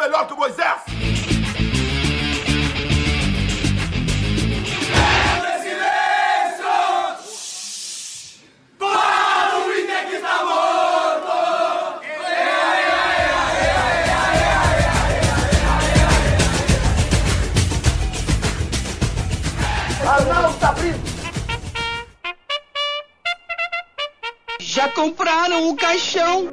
melhor que o Moisés! Já compraram o caixão?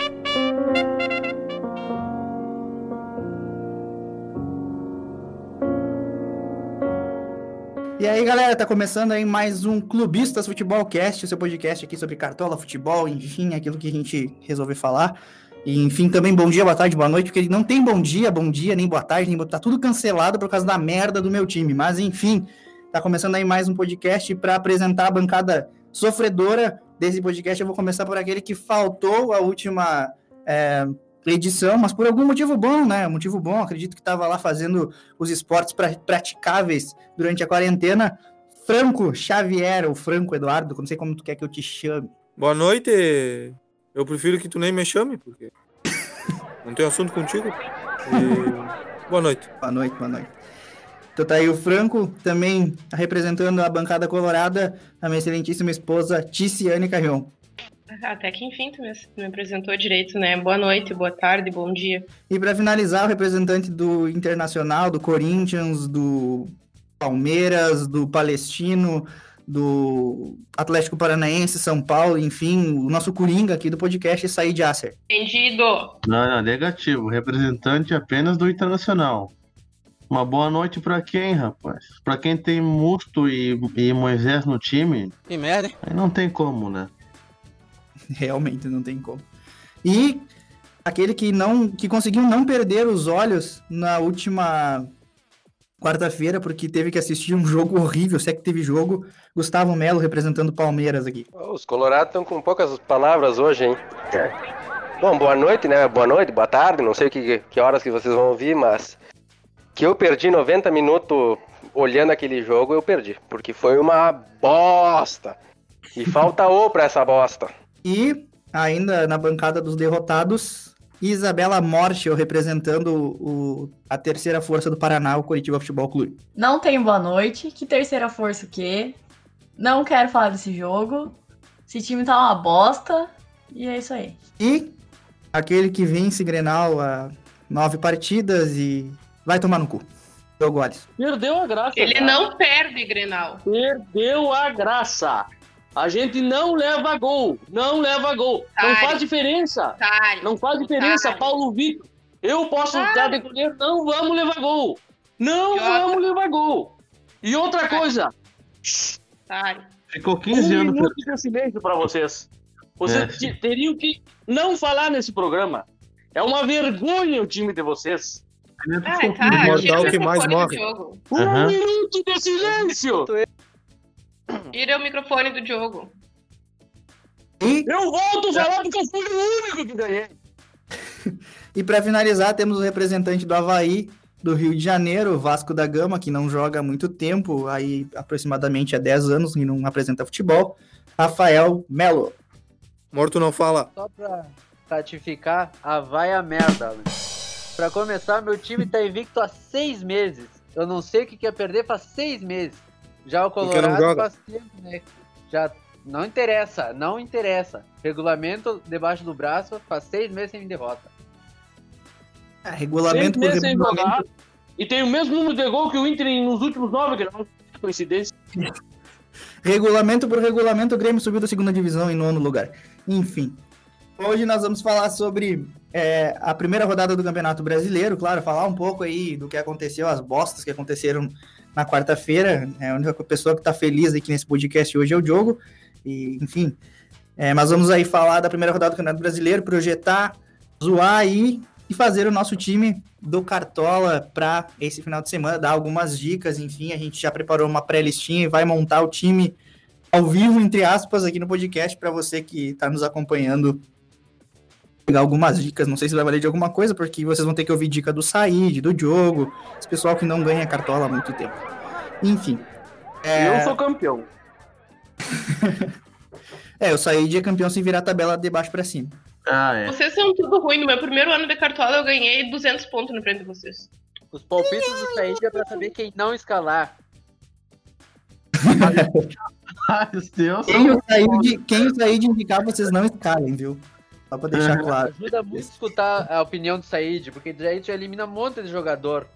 E aí, galera, tá começando aí mais um Clubistas Futebol Cast, o seu podcast aqui sobre cartola, futebol, enfim, aquilo que a gente resolveu falar. E, enfim, também bom dia, boa tarde, boa noite, porque não tem bom dia, bom dia, nem boa tarde, nem tá tudo cancelado por causa da merda do meu time. Mas, enfim, tá começando aí mais um podcast para apresentar a bancada sofredora desse podcast. Eu vou começar por aquele que faltou a última é, edição, mas por algum motivo bom, né? Motivo bom, acredito que estava lá fazendo os esportes pra, praticáveis durante a quarentena. Franco Xavier, ou Franco Eduardo, não sei como tu quer que eu te chame. Boa noite. Eu prefiro que tu nem me chame, porque não tenho assunto contigo. E... Boa noite. Boa noite, boa noite. Então tá aí o Franco, também representando a bancada colorada, a minha excelentíssima esposa Ticiane Carrion. Até que enfim tu me, apresentou direito, né? Boa noite, boa tarde, bom dia. E para finalizar, o representante do Internacional, do Corinthians, do Palmeiras, do Palestino, do Atlético Paranaense, São Paulo, enfim, o nosso Coringa aqui do podcast, Said Acer. Entendido. Não, não, negativo. Representante apenas do Internacional. Uma boa noite pra quem, rapaz? Pra quem tem Musto e, e Moisés no time, Que merda, hein? aí não tem como, né? Realmente não tem como. E aquele que não que conseguiu não perder os olhos na última quarta-feira, porque teve que assistir um jogo horrível, se é que teve jogo, Gustavo Melo representando o Palmeiras aqui. Os colorados estão com poucas palavras hoje, hein? Bom, boa noite, né? Boa noite, boa tarde, não sei que, que horas que vocês vão ouvir, mas que eu perdi 90 minutos olhando aquele jogo, eu perdi, porque foi uma bosta. E falta o pra essa bosta. E ainda na bancada dos derrotados, Isabela Morte, representando o, a terceira força do Paraná, o Curitiba Futebol Clube. Não tem boa noite. Que terceira força o quê? Não quero falar desse jogo. Esse time tá uma bosta. E é isso aí. E aquele que vence Grenal a nove partidas e vai tomar no cu. Jogo Alisson. Perdeu a graça. Ele cara. não perde, Grenal. Perdeu a graça. A gente não leva gol. Não leva gol. Não faz diferença. Não faz diferença. Paulo Vitor. Eu posso estar de goleiro. Não vamos levar gol. Não vamos levar gol. E outra coisa. Ficou 15 um anos. minuto de silêncio para vocês. Vocês É. te- teriam que não falar nesse programa. É uma vergonha o time de vocês. Ai, O tá, mortal o que mais morre. Um Aham. minuto de silêncio. Tira o microfone do Diogo. E, Eu volto a falar porque eu fui o único que ganhei. e para finalizar, temos o representante do Havaí, do Rio de Janeiro, o Vasco da Gama, que não joga há muito tempo, aí aproximadamente há 10 anos e não apresenta futebol, Rafael Melo. Morto não fala. Só pra ratificar, a vai a merda. Pra começar, meu time tá invicto há seis meses. Eu não sei o que quer perder faz seis meses. Já o Colorado joga. faz tempo, né? Já não interessa, não interessa. Regulamento debaixo do braço, faz seis meses sem derrota. É, regulamento Seis por meses sem regulamento. jogar. E tem o mesmo número de gol que o Inter nos últimos nove graus. Coincidência. Regulamento por regulamento, o Grêmio subiu da segunda divisão em nono lugar. Enfim. Hoje nós vamos falar sobre é, a primeira rodada do Campeonato Brasileiro, claro, falar um pouco aí do que aconteceu, as bostas que aconteceram na quarta-feira. É, a única pessoa que está feliz aqui nesse podcast hoje é o Diogo. E, enfim. É, mas vamos aí falar da primeira rodada do Campeonato Brasileiro, projetar, zoar aí e fazer o nosso time do Cartola para esse final de semana, dar algumas dicas, enfim, a gente já preparou uma pré-listinha e vai montar o time ao vivo, entre aspas, aqui no podcast para você que está nos acompanhando pegar algumas dicas, não sei se vai valer de alguma coisa, porque vocês vão ter que ouvir dica do Said, do Diogo, esse pessoal que não ganha Cartola há muito tempo. Enfim. É, Eu sou campeão. é o Said é campeão sem virar a tabela de baixo para cima. Ah, é. Vocês são tudo ruim. No meu primeiro ano de cartola eu ganhei 200 pontos na frente de vocês. Os palpites do Said é pra saber quem não escalar. Ai, Said, quem o Said indicar, vocês não escalem, viu? Só pra deixar Uhum. claro. Ajuda muito escutar a opinião do Said, porque daí tu elimina um monte de jogador.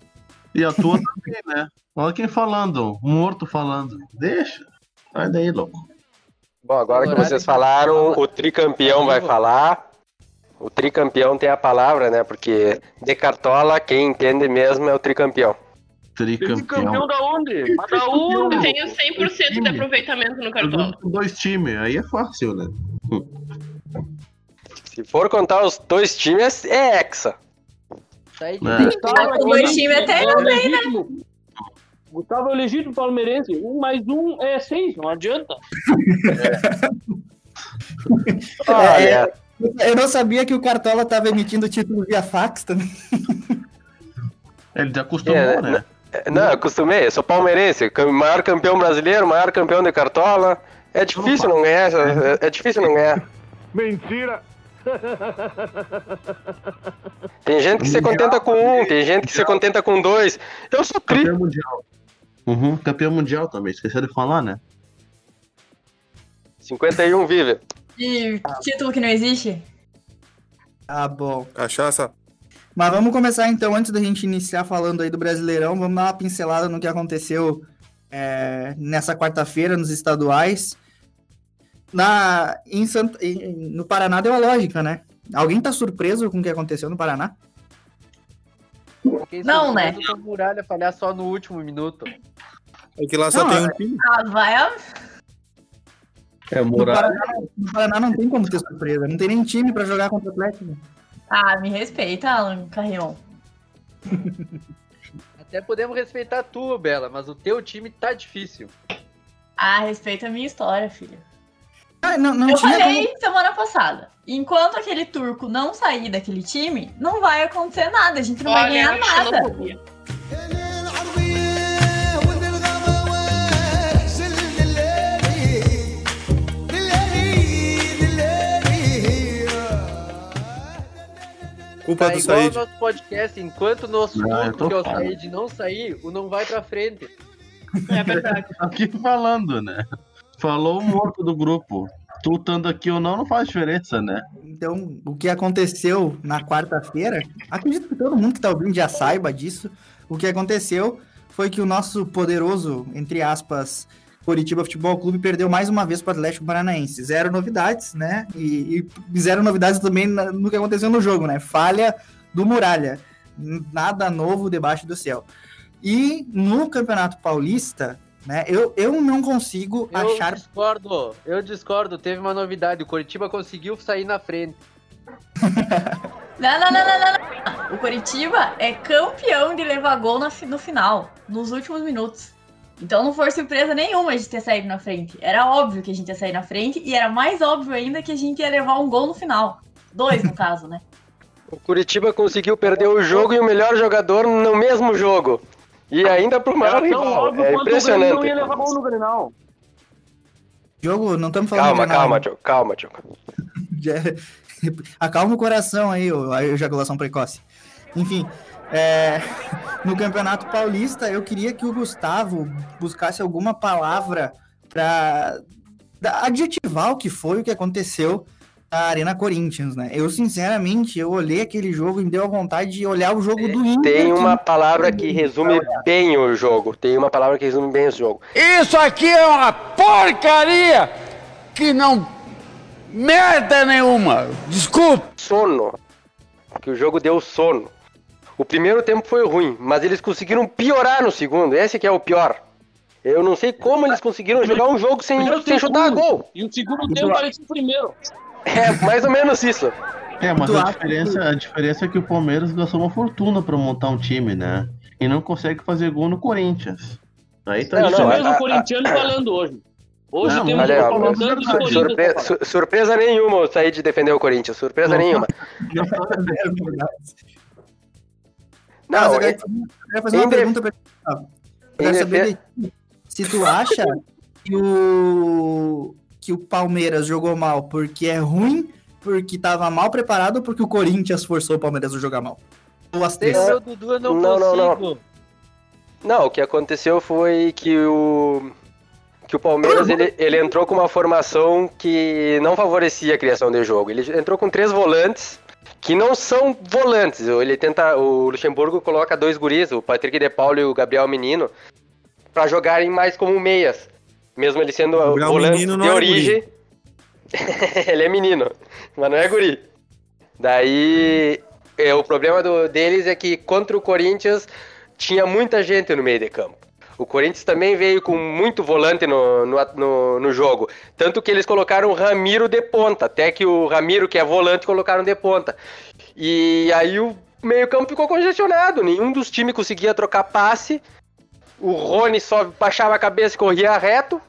E a tua também, né? Olha quem falando, morto falando. Deixa. Sai daí, louco. Bom, agora que vocês falaram, fala. o tricampeão vai falar. O tricampeão tem a palavra, né? Porque de cartola, quem entende mesmo é o tricampeão. Esse campeão Tricampeão. da onde? Mas da onde? Eu tenho 100% de aproveitamento no cartola. Dois times, aí é fácil, né? Se for contar os dois times, é hexa. É. tem Tá com dois times até é legítimo. Gustavo é o legítimo palmeirense. Um mais um é seis, não adianta. Olha, Eu não sabia que o Cartola tava emitindo título via fax também. Ele já acostumou, É, né? não, eu acostumei, eu sou palmeirense, maior campeão brasileiro, maior campeão de cartola. É difícil não ganhar, é, é difícil não ganhar. Mentira! Tem gente que se contenta com um, tem gente que se contenta com dois. Eu sou tri. Campeão mundial. Uhum, campeão mundial também, esqueceu de falar, né? 51 vive. E título que não existe? Ah, bom. Cachaça. Mas vamos começar então, antes da gente iniciar falando aí do Brasileirão, vamos dar uma pincelada no que aconteceu é, nessa quarta-feira nos estaduais. Na, em Sant- em- no Paraná deu a lógica, né? Alguém tá surpreso com o que aconteceu no Paraná? Fiquei Não, né? com o Muralha falhar só no último minuto. É que lá só Não, tem é- um time. Ah, vai. É, No Paraná, no Paraná não tem como ter surpresa, não tem nem time pra jogar contra o Atlético. Ah, me respeita, Alan Carrion. Até podemos respeitar tu, Bela, mas o teu time tá difícil. Ah, respeita a minha história, filho. Ah, não, não Eu tinha falei semana passada. Enquanto aquele turco não sair daquele time, não vai acontecer nada. A gente não vai ganhar nada. Culpa Tá do igual Said. nosso podcast, enquanto o nosso eu turco, que é o. Said, não sair, o não vai pra frente. É verdade. Aqui falando, né? Falou o morto do grupo. Tu estando aqui ou não, não faz diferença, né? Então, o que aconteceu na quarta-feira, acredito que todo mundo que tá ouvindo já saiba disso. O que aconteceu foi que o nosso poderoso, entre aspas, Curitiba Futebol Clube perdeu mais uma vez para o Atlético Paranaense. Zero novidades, né? E, e zero novidades também no que aconteceu no jogo, né? Falha do Muralha. Nada novo debaixo do céu. E no Campeonato Paulista, né? Eu, eu não consigo Eu achar discordo, eu discordo. Teve uma novidade, o Coritiba conseguiu sair na frente. Não, não, não, não, não, não. O Curitiba é campeão de levar gol no final, nos últimos minutos. Então não foi surpresa nenhuma a gente ter saído na frente. Era óbvio que a gente ia sair na frente e era mais óbvio ainda que a gente ia levar um gol no final. Dois, no caso, né? O Curitiba conseguiu perder o jogo e o melhor jogador no mesmo jogo. E ainda pro maior rival. É Grêmio não ia impressionante. levar gol no Grenal. jogo, não estamos falando Calma, calma, Tio. Calma. Já- Acalma o coração aí, a ejaculação precoce. Enfim, é, no Campeonato Paulista, eu queria que o Gustavo buscasse alguma palavra para adjetivar o que foi o que aconteceu na Arena Corinthians, né? Eu, sinceramente, eu olhei aquele jogo e me deu a vontade de olhar o jogo do Inter. Tem que- uma palavra que resume bem o jogo. Tem uma palavra que resume bem o jogo. Isso aqui é uma porcaria que não merda nenhuma. Desculpa. Sono. Que o jogo deu sono. O primeiro tempo foi ruim, mas eles conseguiram piorar no segundo. Esse que é o pior. Eu não sei como eles conseguiram jogar um jogo sem, sem tempo chutar gol. E o segundo tempo parecia o primeiro. É mais ou menos isso. É, mas a diferença, a diferença é que o Palmeiras gastou uma fortuna pra montar um time, né? E não consegue fazer gol no Corinthians. Aí tá Não, Isso não, mesmo a- o a- corintiano falando hoje. Hoje Não, temos olha, um ó, falando de verdade. Corinthians. Surpre- su- surpresa nenhuma eu sair de defender o Corinthians. Surpresa nenhuma. Mas Não, eu é- eu quero fazer uma def- pergunta pra ti. Quero saber se tu acha que o, que o Palmeiras jogou mal porque é ruim porque tava mal preparado ou porque o Corinthians forçou o Palmeiras a jogar mal? Ou as três? Meu Dudu eu não, Não, não, não. consigo. Não, o que aconteceu foi que o que o Palmeiras ele, ele entrou com uma formação que não favorecia a criação de jogo. Ele entrou com três volantes que não são volantes. Ele tenta o Luxemburgo coloca dois guris, o Patrick De Paulo e o Gabriel Menino, para jogarem mais como meias, mesmo ele sendo Gabriel volante de é origem. ele é menino, mas não é guri. Daí é, o problema do- deles é que contra o Corinthians tinha muita gente no meio de campo. O Corinthians também veio com muito volante no, no, no, no jogo. Tanto que eles colocaram o Ramiro de ponta. Até que o Ramiro, que é volante, colocaram de ponta. E aí o meio-campo ficou congestionado. Nenhum dos times conseguia trocar passe. O Rony só baixava a cabeça e corria reto.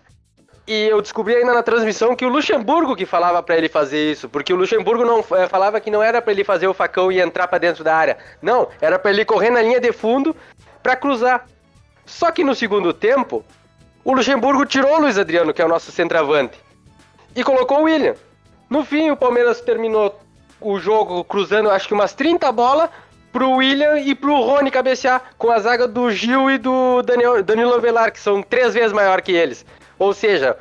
E eu descobri ainda na transmissão que o Luxemburgo que falava pra ele fazer isso, porque o Luxemburgo não eh, falava que não era pra ele fazer o facão e entrar pra dentro da área. Não, era pra ele correr na linha de fundo pra cruzar. Só que no segundo tempo, o Luxemburgo tirou o Luiz Adriano, que é o nosso centroavante, e colocou o William. No fim, o Palmeiras terminou o jogo cruzando acho que umas 30 bolas pro William e pro Rony cabecear com a zaga do Gil e do Daniel, Danilo Velar, que são três vezes maior que eles. Ou seja,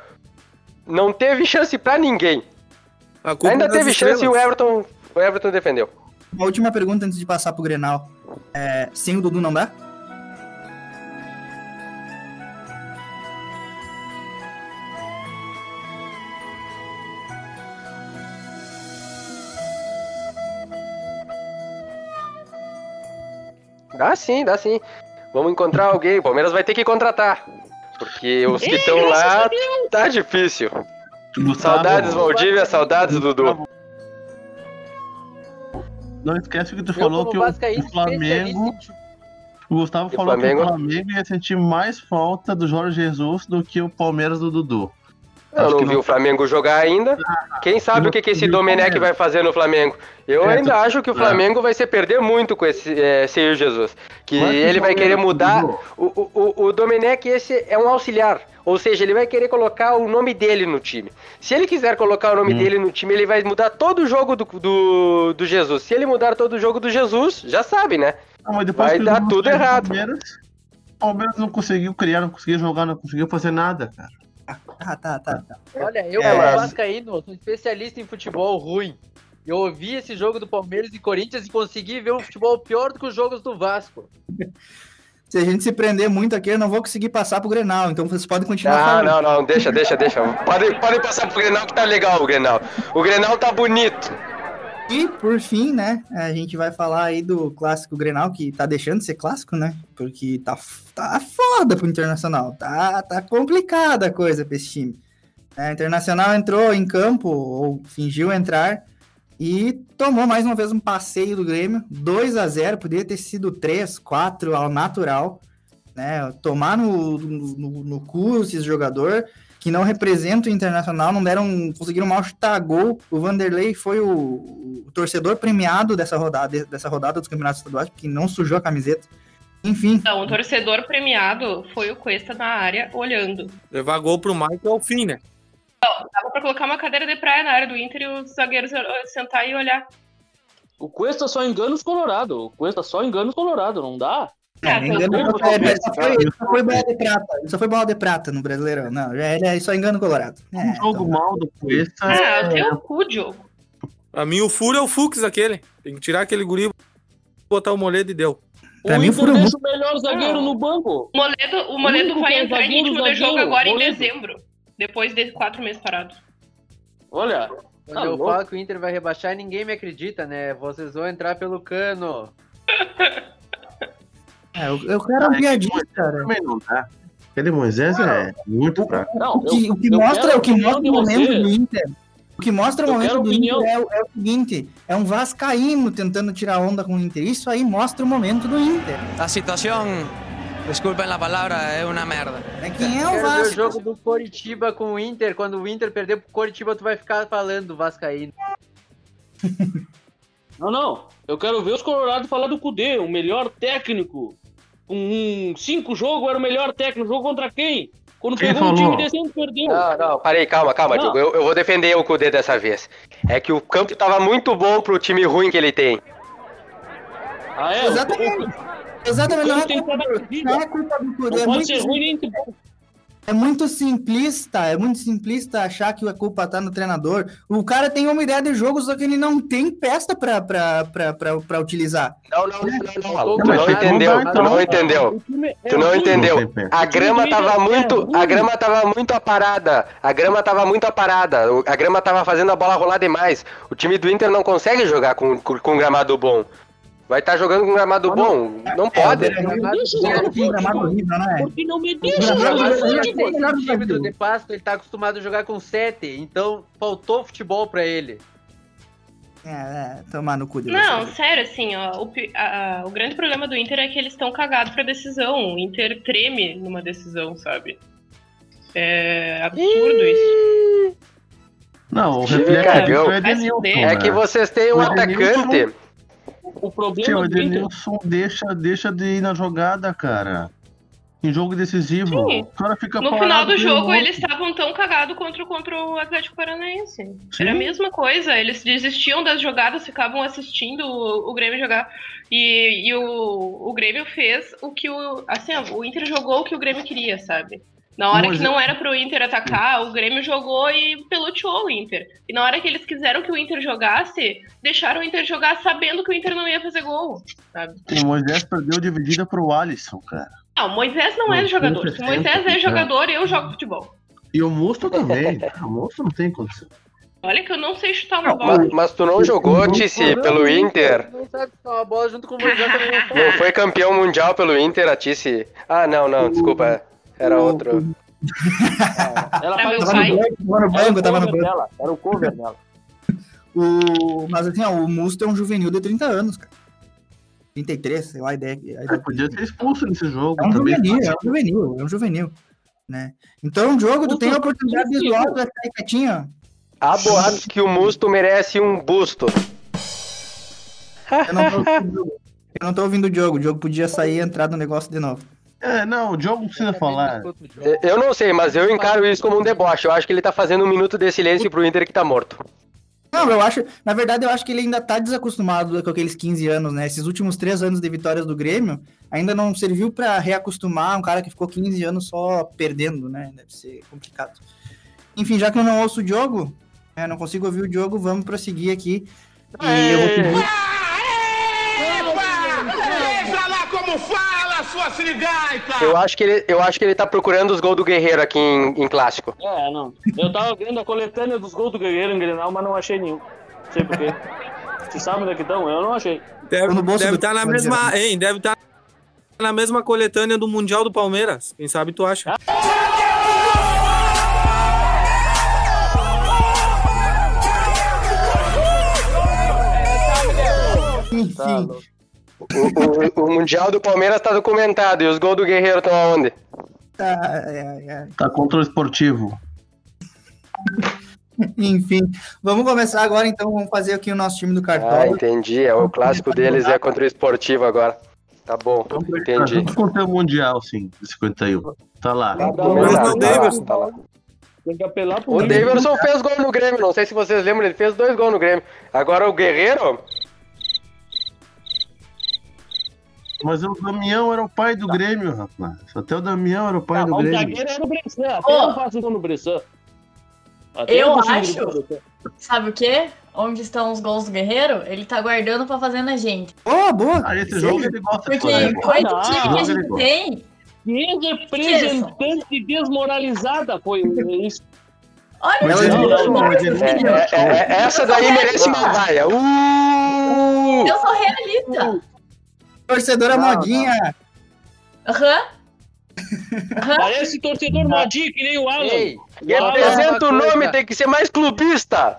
não teve chance pra ninguém. Ainda é teve chance e o estrelas. Everton, o Everton defendeu. Uma última pergunta antes de passar pro Grenal. É, sem o Dudu não dá? Dá sim, dá sim. Vamos encontrar alguém. O Palmeiras vai ter que contratar. Porque os que estão lá tá difícil. Gustavo, Saudades Valdívia, saudades Dudu. Não esquece que tu Eu, falou que o, vascaíno, o Flamengo. O Gustavo E o falou Flamengo? que o Flamengo ia sentir mais falta do Jorge Jesus do que o Palmeiras do Dudu. Eu Acho não que vi não- o Flamengo jogar ainda. Quem sabe o que, que esse Domenech vai fazer no Flamengo? Eu É, ainda acho que o é. Flamengo vai se perder muito com esse é, Senhor Jesus. Que ele vai querer mudar. O, o, o- Domenech, esse é um auxiliar. Ou seja, ele vai querer colocar o nome dele no time. Se ele quiser colocar o nome Hum. dele no time, ele vai mudar todo o jogo do, do, do Jesus. Se ele mudar todo o jogo do Jesus, já sabe, né? Não, mas depois Vai dar tudo errado. Palmeiras, o Palmeiras não conseguiu criar, não conseguiu jogar, não conseguiu fazer nada, cara. Ah, tá, tá, tá. Olha, eu É, como vascaíno, sou especialista em futebol ruim. Eu ouvi esse jogo do Palmeiras e Corinthians e consegui ver um futebol pior do que os jogos do Vasco. Se a gente se prender muito aqui, eu não vou conseguir passar pro Grenal, então vocês podem continuar Ah, falando. não, não, deixa, deixa, deixa. Podem pode passar pro Grenal que tá legal o Grenal. O Grenal tá bonito. E, por fim, né, a gente vai falar aí do clássico Grenal, que tá deixando de ser clássico, né? Porque tá, tá foda pro Internacional. Tá, tá complicada a coisa pra esse time. É, Internacional entrou em campo, ou fingiu entrar, e tomou mais uma vez um passeio do Grêmio. 2 a 0 poderia ter sido 3, 4 ao natural. Né? Tomar no, no, no cu esse jogador que não representa o Internacional, não deram, conseguiram mal chutar gol. O Vanderlei foi o, o torcedor premiado dessa rodada, dessa rodada dos campeonatos estaduais, porque não sujou a camiseta. Enfim, Não, o torcedor premiado foi o Cuesta na área olhando. Levar gol pro Mike é o fim, né? Dava pra colocar uma cadeira de praia na área do Inter e os zagueiros eh, sentar e olhar. O Cuesta só engana os Colorado. O Cuesta só engana os Colorado, não dá? Ah, não, engano, só, ele só foi, ele só foi bola de prata. Ele só foi bola de prata no Brasileirão. Não, já ele é só engano colorado. É, Um jogo então- mal do Cuesta. Ah, o teu cu, Diogo. Pra mim, o furo é o Fux aquele. Tem que tirar aquele guri, botar o Moledo e deu. Pra o mim, Inter deixa o melhor zagueiro Não. no banco. O Moledo, o Moledo vai é entrar em zagueiro, ritmo de jogo zagueiro, agora em Moledo. dezembro. Depois de quatro meses parado. Olha, Quando Tá eu louco. falo que o Inter vai rebaixar, ninguém me acredita, né? Vocês vão entrar pelo cano. É, eu, eu quero um piadista, cara. Também não dá. Aquele Moisés é muito fraco. não, O que, eu- o que mostra, quero o que a opinião mostra o momento você. do Inter. O que mostra o momento do opinião. Inter é, o- é o seguinte: é um Vascaíno tentando tirar onda com o Inter. Isso aí mostra o momento do Inter. La situación, disculpen la palabra, es una merda. É quem é o quero ver o Vasco. jogo do Coritiba com o Inter. Quando o Inter perder pro Coritiba, tu vai ficar falando do Vascaíno. Não, não. Eu quero ver os Colorados falar do Cudê, o melhor técnico. Com um cinco jogos era o melhor técnico. Jogo contra quem? Quando Quem pegou um falou? time decente, perdeu. Não, não, parei, calma, calma, Não. Diogo. Eu, eu vou defender o Kudê dessa vez. É que o campo tava muito bom pro time ruim que ele tem. Ah, é? Exatamente. Exatamente, não é, culpa, não é culpa do Cudê. Não É pode ser ruim nem. É muito simplista, é muito simplista achar que a culpa tá no treinador. O cara tem uma ideia de jogo, só que ele não tem peça pra, pra, pra, pra, pra utilizar. Não, não, não, não, não. Tu não entendeu, tu não então. entendeu. É Tu não entendeu. A grama tava muito, a grama tava muito aparada. A grama tava muito aparada. A grama tava fazendo a bola rolar demais. O time do Inter não consegue jogar com, com, com gramado bom. Vai estar jogando com gramado bom? Não pode. Deixa eu jogar Um gramado horrível, né? Porque não me deixa jogar futebol. O time do. De Pasto, ele tá acostumado a jogar com 7, então faltou futebol pra ele. É, é, tomar no cu de Não, sério, assim, ó, o, a- o grande problema do Inter é que eles estão cagados pra decisão. O Inter treme numa decisão, sabe? É absurdo isso. Não, o reflexo é Edenilson. fuder. É que né? vocês têm um atacante. O problema Tio, o do Inter Edenilson deixa, deixa de ir na jogada, cara. Em jogo decisivo. Sim. O cara fica No final do jogo, eles estavam tão cagados contra, contra o Atlético Paranaense. Sim. Era a mesma coisa. Eles desistiam das jogadas, ficavam assistindo o, o Grêmio jogar. E, e o, o Grêmio fez o que o. Assim, o Inter jogou o que o Grêmio queria, sabe? Na hora Mas que não era pro Inter atacar, o Grêmio jogou e peloteou o Inter. E na hora que eles quiseram que o Inter jogasse, deixaram o Inter jogar sabendo que o Inter não ia fazer gol, sabe? O Moisés perdeu dividida pro Alisson, cara. Não, o Moisés não é Não, jogador. Se o Moisés é 100%, jogador, eu jogo futebol. E o Musto também. o Musto não tem condição. Olha que eu não sei chutar uma bola. Mas, mas tu não jogou, Tice, pelo Inter. Não sabe chutar uma bola junto com o Moisés também não. Não foi campeão mundial pelo Inter, a Tice. Ah, não, não, desculpa. Era outro. Ela Tá, meu faz Tava no banco, tava no Era banco, o tava no banco. dela. Era o cover dela. O, mas assim, ó, o Musto é um juvenil de 30 anos, cara. 33, sei lá a ideia. A Ele ideia podia ser expulso nesse jogo. É um também. juvenil, é um juvenil, é um juvenil. Né? Então, um jogo, tu tem a oportunidade visual, vai ficar aí quietinho. Há boatos que o Musto merece um busto. Eu não tô ouvindo, o jogo. eu não tô ouvindo o jogo. O jogo podia sair e entrar no negócio de novo. É, não, o jogo não precisa falar. Eu não sei, mas eu encaro isso como um deboche. Eu acho que ele tá fazendo um minuto de silêncio pro Inter que tá morto. Não, eu acho, na verdade, eu acho que ele ainda tá desacostumado com aqueles 15 anos, né? Esses últimos três anos de vitórias do Grêmio ainda não serviu pra reacostumar um cara que ficou 15 anos só perdendo, né? Deve ser complicado. Enfim, já que eu não ouço o jogo, né, não consigo ouvir o jogo, vamos prosseguir aqui. E eu vou pedir. Veja lá como fala, sua sirigaita! Eu acho que ele, eu acho que ele tá procurando os gols do Guerreiro aqui em, em clássico. É, não. Eu tava vendo a coletânea dos gols do Guerreiro em Grenal, mas não achei nenhum. Não sei porquê. Vocês sabem onde é que estão? Eu não achei. Deve estar na pode mesma. Hein, deve estar na mesma coletânea do Mundial do Palmeiras. Quem sabe tu acha? Enfim, O, o- o Mundial do Palmeiras tá documentado e os gols do Guerreiro estão aonde? tá, é, é, Tá contra o esportivo. enfim, vamos começar agora então. Vamos fazer aqui o nosso time do Ah, Cartola. entendi. É, o clássico deles é contra o Esportivo agora. Tá bom, entendi. junto contra o Mundial, sim, de 51. Tá lá. Tá um lá, tá lá, Davidson. tá lá. tem que apelar pro O. Davidson fez gol no Grêmio, não sei se vocês lembram, ele fez dois gols no Grêmio. Agora o Guerreiro, Mas o Damião era o pai do Grêmio, rapaz. Até o Damião era o pai Ah, do mas o Grêmio. zagueiro era o Bressan. Até Ô. eu faço gol no Bressan. Até Eu acho-. Sabe o quê? Onde estão os gols do Guerreiro? Ele tá guardando pra fazer na gente. Boa, boa. Ah, esse Sim. jogo ele gosta de Porque fazer. com esse não, time que a gente tem. Que representante desmoralizada foi isso. Olha o do é, é- é- essa daí merece uma vaia. Uh! Eu sou realista. Torcedora Não, modinha. Aham. Parece torcedor modinho, que nem o Alan. Ei, Quem apresenta o nome tem que ser mais clubista.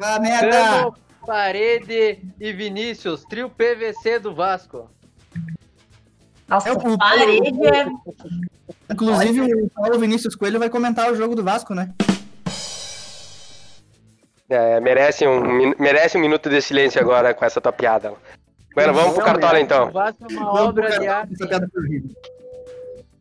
Ah, merda. Parede e Vinícius, trio PVC do Vasco. Nossa, É o- parede é. Inclusive, o Paulo Vinícius Coelho vai comentar o jogo do Vasco, né? É, merece um, merece um minuto de silêncio agora com essa tua piada. Bueno, vamos pro Cartola O então. Vasco é uma Vamos obra de arte.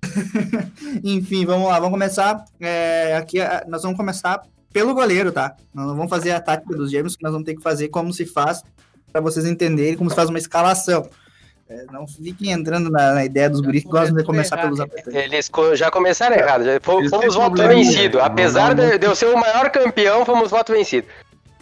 Enfim, vamos lá, vamos começar. é, aqui é, nós vamos começar pelo goleiro, tá? Nós não vamos fazer a tática dos gêmeos, que nós vamos ter que fazer como se faz, para vocês entenderem como se faz uma escalação. É, não fiquem entrando na, na ideia dos guris que gostam de começar pelos atacantes. Eles co- já começaram errado. Já fomos, têm voto vencido. Apesar de, de eu ser o maior campeão, fomos voto vencido.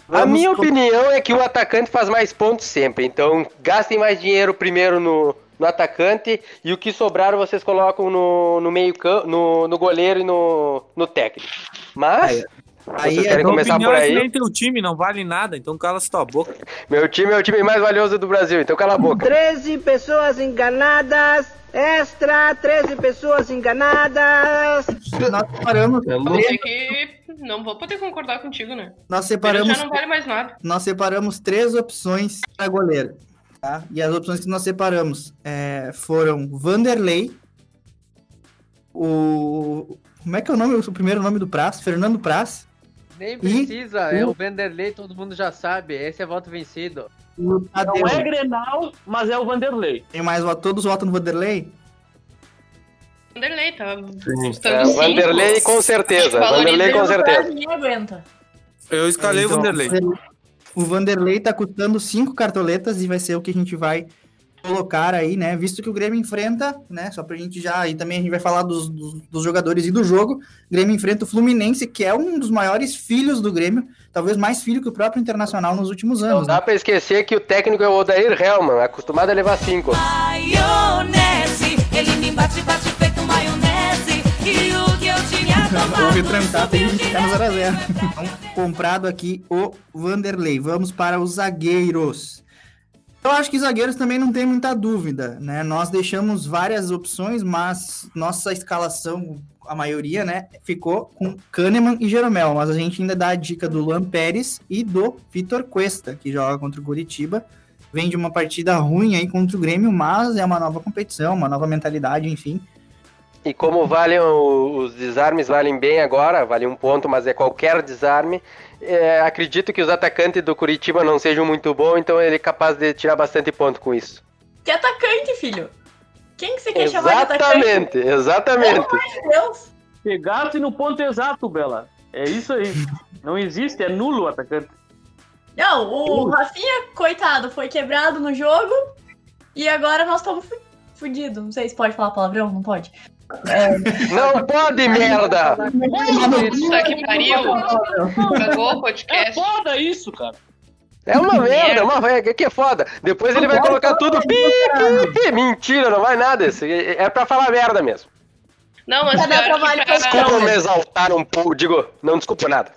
A minha com- opinião é que o atacante faz mais pontos sempre. Então, gastem mais dinheiro primeiro no, no atacante e o que sobrar vocês colocam no, no meio campo, no, no goleiro e no, no técnico. Mas, Aí, vocês é querem começar opinião por é que aí, nem teu time não vale nada, então cala tua boca. meu time é o time mais valioso do Brasil, então cala a boca. 13 pessoas enganadas. Extra, 13 pessoas enganadas. nós separamos, É ter que. Não vou poder concordar contigo, né? nós Ele separamos, já não vale mais nada. nós separamos três opções para goleiro. Tá? E as opções que nós separamos é, foram Vanderlei, o. Como é que é o nome, o primeiro nome do Praz? Fernando Praz. Nem precisa, é o- o Vanderlei, todo mundo já sabe. Esse é voto vencido. Tadeu. Não é Grenal, mas é o Vanderlei. Tem mais voto, todos votam no Vanderlei? Vanderlei, tá Sim. custando É, cinco. Vanderlei com certeza. Vanderlei com certeza. Aguenta. Eu escalei Então, o Vanderlei. O Vanderlei tá custando cinco cartoletas e vai ser o que a gente vai colocar aí, né? Visto que o Grêmio enfrenta, né? Só pra gente já. E também a gente vai falar dos, dos, dos jogadores e do jogo. O Grêmio enfrenta o Fluminense, que é um dos maiores filhos do Grêmio, talvez mais filho que o próprio Internacional nos últimos Não anos. dá Né? pra esquecer que o técnico é o Odair Helman, acostumado a levar cinco. Maionese, ele me bate, bate feito maionese. E o que eu tinha Vou tomado. retrancar pra gente ficar no 0x0. Então, comprado aqui o Vanderlei. Vamos para os zagueiros. Eu acho que zagueiros também não tem muita dúvida, né? Nós deixamos várias opções, mas nossa escalação, a maioria, né, ficou com Kahneman e Jeromel. Mas a gente ainda dá a dica do Luan Pérez e do Vitor Cuesta, que joga contra o Curitiba. Vem de uma partida ruim aí contra o Grêmio, mas é uma nova competição, uma nova mentalidade, enfim. E como valem os desarmes valem bem agora, vale um ponto, mas é qualquer desarme. É, acredito que os atacantes do Curitiba não sejam muito bons, então ele é capaz de tirar bastante ponto com isso. Que atacante, filho? Quem que você quer chamar de atacante? Exatamente, exatamente. Deus. Pegasse no ponto exato, Bela. É isso aí. Não existe, é nulo o atacante. Não, o Rafinha, coitado, foi quebrado no jogo e agora nós estamos fu- fudidos. Não sei se pode falar palavrão, não pode. Não pode, merda! Puta que pariu. Cagou o É podcast. foda isso, cara. É uma merda, uma merda, que é foda. Depois ele vai colocar tudo pi, pi, pi. Mentira, não vai nada. Isso é pra falar merda mesmo. Não, mas Vai dar pior que pra. Desculpa me exaltar um pouco. Digo, não desculpa nada.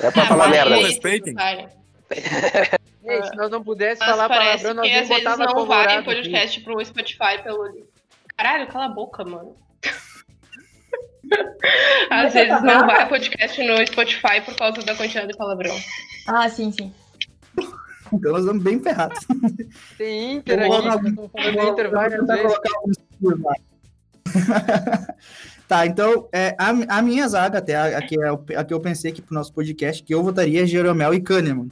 É pra Ah, falar mas merda. Respeitem. cara. Ei, se nós não pudéssemos falar palavrão, nós que às vezes não valem colorado aqui. podcast pro Spotify pelo. Caralho, cala a boca, mano. Às vezes não vai podcast no Spotify por causa da quantidade de palavrão. Ah, sim, sim. Então nós estamos bem ferrados. Tem Inter Eu vou aqui, colocar- vocês estão falando de Inter várias tentar vezes. tá, então, é, a, a minha zaga, até a, a, que é o- a que eu pensei aqui pro nosso podcast, que eu votaria é Jeromel e Kahneman.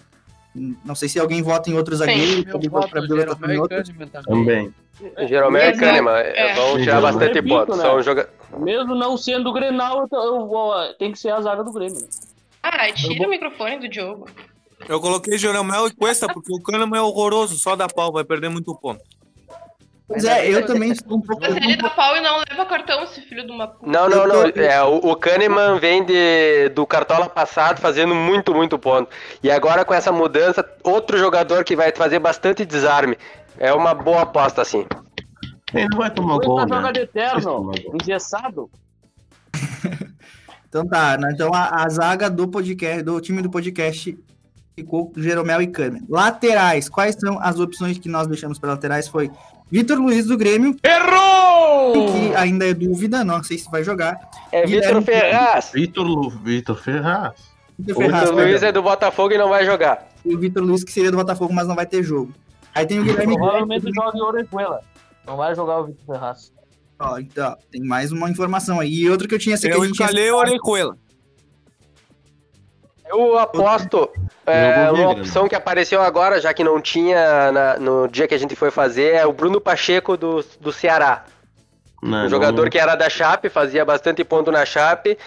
Não sei se alguém vota em outro zagueiro, voto, pra tá em outro. Também. Também. Jeromel e Mesmo- Kahneman é. vão tirar Repito, bastante né? pontos. São joga... Mesmo não sendo o Grenal, eu, eu vou- tem que ser a zaga do Grêmio. né? Ah, tira o microfone do Diogo. Eu coloquei Jeromel e Cuesta, porque o Kahneman é horroroso, só dá pau, vai perder muito ponto. Pois é, eu também estou um pouco. Mas ele dá pau e não leva cartão, esse filho de uma puta. Não, não, não. É, o, o Kahneman vem de, do Cartola passado fazendo muito, muito ponto. E agora com essa mudança, outro jogador que vai fazer bastante desarme. É uma boa aposta, assim. Ele não vai tomar Ele gol, tá né? jogando eterno, engessado. Então tá, né? então a, a zaga do podcast, do time do podcast ficou com Jeromel e Kahneman. Laterais, quais são as opções que nós deixamos para laterais? Foi Vitor Luiz do Grêmio, Errou! que ainda é dúvida, não sei se vai jogar. É Vitor Ferraz. Vitor Lu... Vitor Ferraz. Vitor Ferraz, Vitor Luiz é do Botafogo e não vai jogar. E o Vitor Luiz, que seria do Botafogo, mas não vai ter jogo. Aí tem o Guilherme Provavelmente joga em Orejuela. Não vai jogar o Vitor Ferraz. ó, então, tem mais uma informação aí. E outra que eu tinha essa que a Eu gente tinha- escalei o Orejuela. Eu aposto é, uma opção que apareceu agora, já que não tinha na- no dia que a gente foi fazer, é o Bruno Pacheco do, do Ceará. Não, Um jogador não- que era da Chape, fazia bastante ponto na Chape.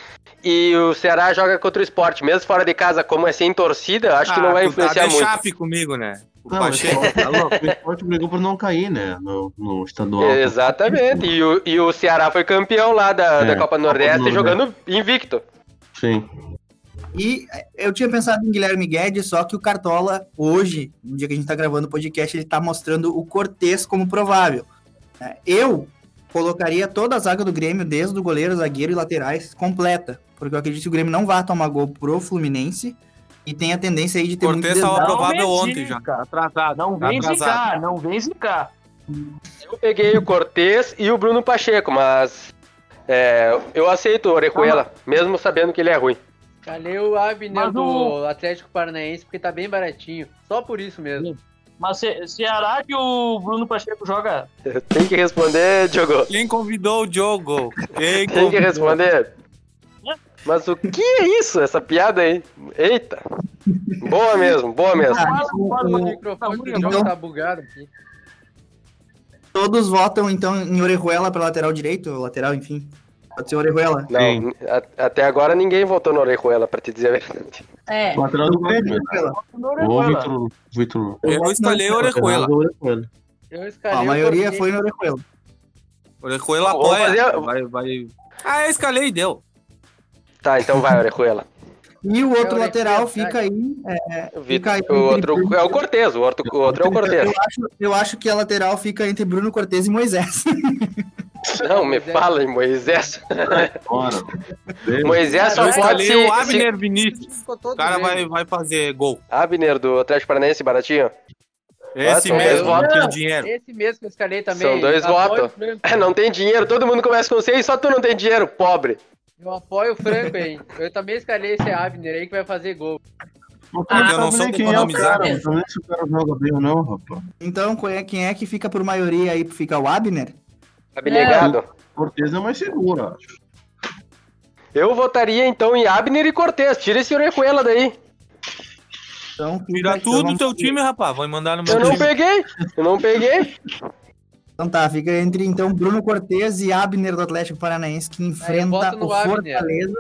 E o Ceará joga contra o esporte. Mesmo fora de casa, como é sem torcida, acho que não vai Ah, tá influenciar muito. chape comigo, né? O Não, Pacheco. Tá o Sport brigou por não cair, né? No, no estadual. Exatamente. E o, e o Ceará foi campeão lá da, É, da Copa Nordeste, Nordeste. jogando invicto. Sim. E eu tinha pensado em Guilherme Guedes, só que o Cartola, hoje, no dia que a gente tá gravando o podcast, ele tá mostrando o Cortez como provável. É, Eu colocaria toda a zaga do Grêmio, desde o goleiro, zagueiro e laterais, completa. Porque eu acredito que o Grêmio não vai tomar gol pro Fluminense e tem a tendência aí de ter Cortez muito tava desgaste. provável ontem já. Atrasado. Não vem atrasado. zicar, não vem zicar. Eu peguei o Cortez e o Bruno Pacheco, mas é, eu aceito o Orejuela, mesmo sabendo que ele é ruim. Calei o Abner Mas do o- Atlético Paranaense porque tá bem baratinho. Só por isso mesmo. Mas Ce- Ceará que o Bruno Pacheco joga. Tem que responder, Diogo. Quem convidou o Diogo? Quem Tem que convidou? responder. Mas o que é isso, essa piada aí? Eita. Boa mesmo, boa mesmo. Ah, o- microfone do tá bugado aqui. Todos votam, então, em Orejuela para lateral direito, lateral, enfim. Pode ser Orejuela. Não, a- até agora ninguém votou no Orejuela, pra te dizer a verdade. É. Lateral do Grêmio. né? Ô, Vitor. Eu escolhi o Orejuela. Eu escalei A o maioria foi no Orejuela. Orejuela apoia. fazer- Vai, vai... Ah, eu escalei e deu. Tá, então vai, Orejuela. E o outro É o lateral fica aí. é, O, fica aí o outro Bruno- é o Cortez, o outro, o outro é o Cortez. Eu acho, eu acho que a lateral fica entre Bruno Cortez e Moisés. Não, me fala em Moisés. Bora. Moisés só Eu pode escalei se, o se... Abner Vinícius. O cara bem. vai, vai fazer gol. Abner do Atlético Paranaense, baratinho. Esse são mesmo, não tem dinheiro. Esse mesmo que eu escalei também. São dois votos. o. É, não tem dinheiro, todo mundo começa com seis, só tu não tem dinheiro, pobre. Eu apoio o Franco, hein? Eu também escalei esse Abner aí que vai fazer gol. Porque eu não sou de economizar. Não sei se o cara joga bem ou não, rapaz. Então, é- quem é que fica por maioria aí? Fica o Abner? Abnegado. Cortez é mais seguro, eu acho. Eu votaria então em Abner e Cortez. Tira esse Orejuela daí. Então, Tira tudo do teu time, rapaz. Vai mandar no meu Eu não time. peguei. Eu não peguei. Então tá, fica entre então Bruno Cortez e Abner do Atlético Paranaense que enfrenta o Abner. Fortaleza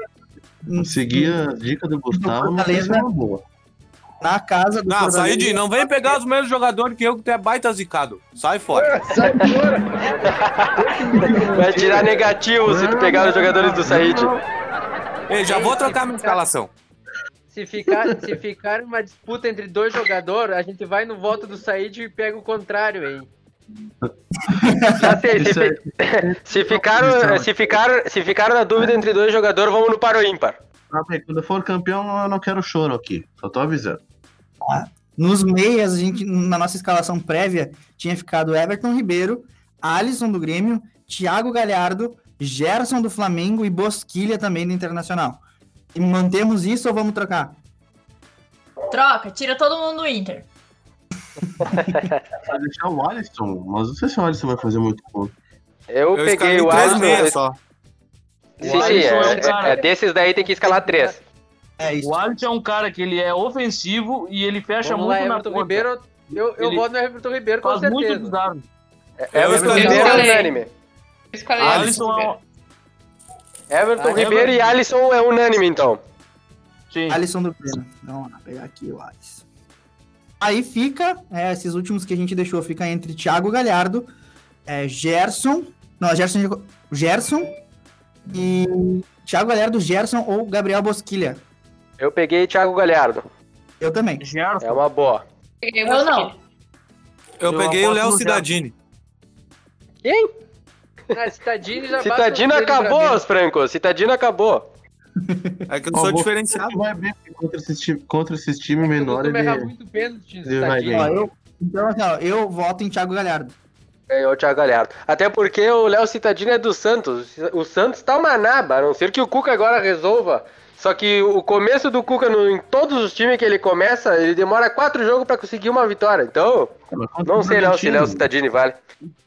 em- Seguir a dica do Gustavo, se é uma boa. Na casa do Não. Said, não vem pegar os mesmos jogadores que eu, que tu é baita zicado. Sai fora. Vai tirar negativo se tu pegar os jogadores do Said. Ei, já vou trocar minha escalação. Se ficar, se ficar uma disputa entre dois jogadores, a gente vai no voto do Said e pega o contrário, hein? Já sei, se, é- fi- se, ficaram, se, ficaram, se ficaram na dúvida entre dois jogadores, vamos no paro ímpar. Ah, bem, Quando eu for campeão, eu não quero choro aqui. Só tô avisando. Nos meias, a gente, na nossa escalação prévia, tinha ficado Everton Ribeiro, Alisson do Grêmio, Thiago Galhardo, Gerson do Flamengo e Bosquilha também do Internacional. E mantemos isso ou vamos trocar? Troca, tira todo mundo do Inter. Vai deixar o Alisson, mas não sei se o Alisson vai fazer muito ponto. Eu, Eu peguei o três Alisson. meias só. Sim, O sim, Alisson é é, é- é desses daí tem que escalar três. É isso. O Alisson é um cara que ele é ofensivo e ele fecha Vamos lá, muito na Everton ponta. Ribeiro. Eu, eu Ele voto no Everton Ribeiro com Faz muito certeza. bizarro. É, Everton escalei Ribeiro é unânime. Alisson é. Everton Ah, Ribeiro e Alisson é unânime, então. Sim. Alisson do Grêmio. Vamos lá, pegar aqui o Alisson. Aí fica, é, esses últimos que a gente deixou, fica entre Thiago Galhardo, é, Gerson, não, Gerson, Gerson e Thiago Galhardo, Gerson ou Gabriel Bosquilha. Eu peguei Thiago Galhardo. Eu também. Gerson. É uma boa. Peguei o Eu não. Eu Eu peguei o Léo Cidadini. Quem? Ah, Citadini já o acabou, livramento. Franco. Citadino acabou. É que eu Ó, sou diferenciado. Vai bem contra esses times contra esses Eu menores. costumo errar Ele... muito pênalti, ele vai. Ó, eu, então, assim, ó, eu voto em Thiago Galhardo. Ganhou o Thiago Galhardo. Até porque o Léo Citadino é do Santos. O Santos tá uma naba, a não ser que o Cuca agora resolva. Só que o começo do Cuca no- em todos os times que ele começa, ele demora quatro jogos pra conseguir uma vitória. Então, não o sei não se Bragantino, Léo Citadini vale.